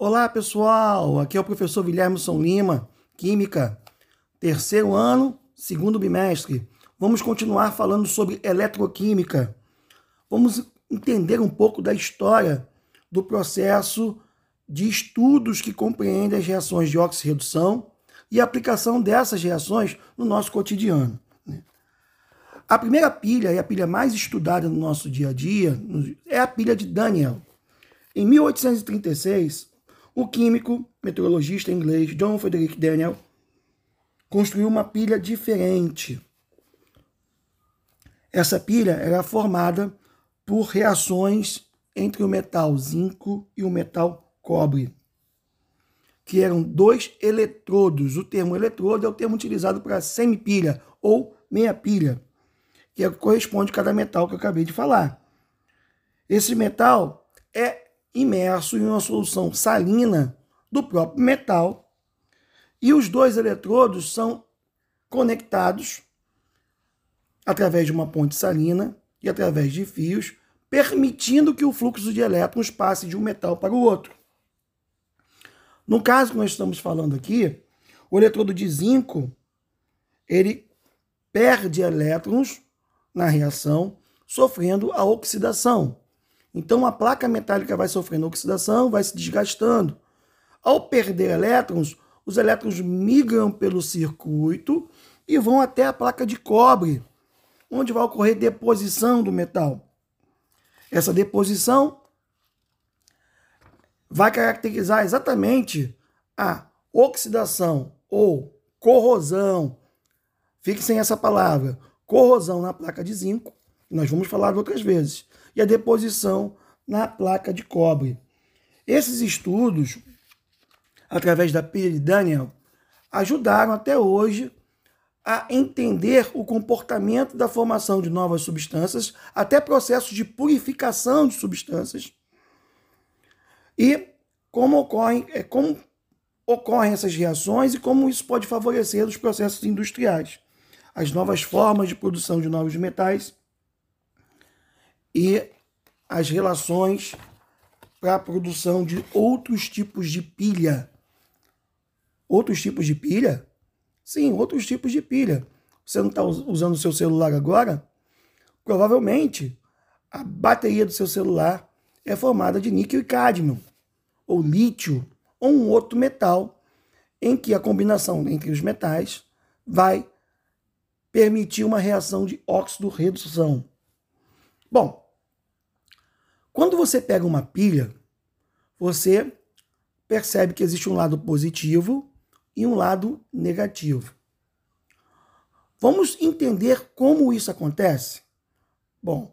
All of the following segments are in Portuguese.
Olá pessoal, aqui é o professor Guilherme Lima, Química, terceiro ano, segundo bimestre. Vamos continuar falando sobre eletroquímica. Vamos entender um pouco da história do processo de estudos que compreendem as reações de oxirredução e a aplicação dessas reações no nosso cotidiano. Né? A primeira pilha e a pilha mais estudada no nosso dia a dia é a pilha de Daniel. Em 1836, o químico, meteorologista inglês John Frederick Daniel construiu uma pilha diferente. Essa pilha era formada por reações entre o metal zinco e o metal cobre, que eram dois eletrodos. O termo eletrodo é o termo utilizado para semipilha ou meia pilha que é, corresponde a cada metal que eu acabei de falar. Esse metal é imerso em uma solução salina do próprio metal e os dois eletrodos são conectados através de uma ponte salina e através de fios, permitindo que o fluxo de elétrons passe de um metal para o outro. No caso que nós estamos falando aqui, o eletrodo de zinco, ele perde elétrons na reação, sofrendo a oxidação. Então a placa metálica vai sofrendo oxidação, vai se desgastando. Ao perder elétrons, os elétrons migram pelo circuito e vão até a placa de cobre, onde vai ocorrer deposição do metal. Essa deposição vai caracterizar exatamente a oxidação ou corrosão. Fique sem essa palavra corrosão na placa de zinco, nós vamos falar outras vezes, e a deposição na placa de cobre. Esses estudos, através da de Daniel, ajudaram até hoje a entender o comportamento da formação de novas substâncias, até processos de purificação de substâncias. E como ocorrem, é, como ocorrem essas reações e como isso pode favorecer os processos industriais. As novas formas de produção de novos metais e as relações para a produção de outros tipos de pilha. Outros tipos de pilha? Sim, outros tipos de pilha. Você não está usando o seu celular agora? Provavelmente a bateria do seu celular é formada de níquel e cádmio, ou lítio, ou um outro metal, em que a combinação entre os metais vai permitir uma reação de óxido-redução. Bom, quando você pega uma pilha, você percebe que existe um lado positivo e um lado negativo. Vamos entender como isso acontece? Bom,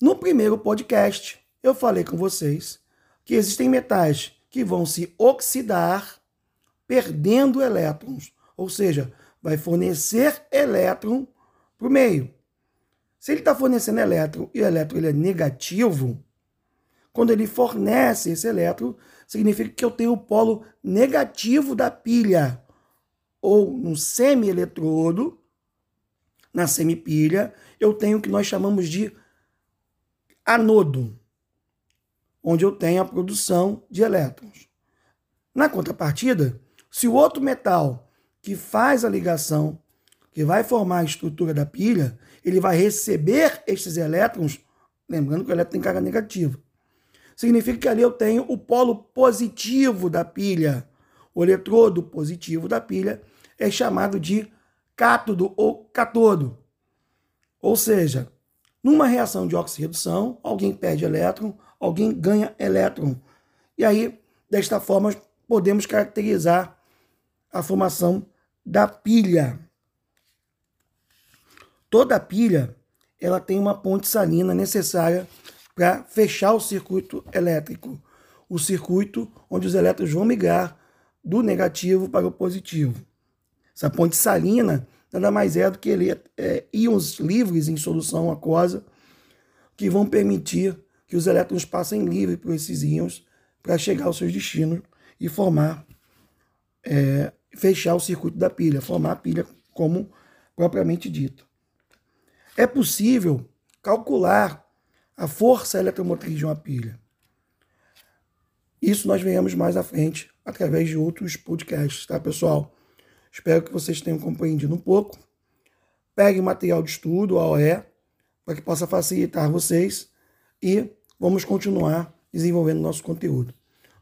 no primeiro podcast eu falei com vocês que existem metais que vão se oxidar perdendo elétrons, ou seja, vai fornecer elétron para o meio. Se ele está fornecendo elétron e o elétron ele é negativo, quando ele fornece esse elétron, significa que eu tenho o polo negativo da pilha, ou no semi-eletrodo, na semipilha, eu tenho o que nós chamamos de anodo, onde eu tenho a produção de elétrons. Na contrapartida, se o outro metal que faz a ligação, que vai formar a estrutura da pilha, ele vai receber estes elétrons, lembrando que o elétron tem carga negativa. Significa que ali eu tenho o polo positivo da pilha. O eletrodo positivo da pilha é chamado de cátodo ou catodo. Ou seja, numa reação de oxirredução, alguém perde elétron, alguém ganha elétron. E aí, desta forma, podemos caracterizar a formação da pilha. Toda pilha ela tem uma ponte salina necessária para fechar o circuito elétrico, o circuito onde os elétrons vão migrar do negativo para o positivo. Essa ponte salina nada mais é do que ele, é, íons livres em solução aquosa que vão permitir que os elétrons passem livre por esses íons para chegar aos seus destinos e formar é, fechar o circuito da pilha, formar a pilha como propriamente dito. É possível calcular a força eletromotriz de uma pilha. Isso nós venhamos mais à frente através de outros podcasts, tá, pessoal? Espero que vocês tenham compreendido um pouco. Pegue material de estudo, AOE, para que possa facilitar vocês e vamos continuar desenvolvendo nosso conteúdo.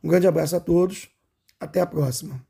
Um grande abraço a todos, até a próxima.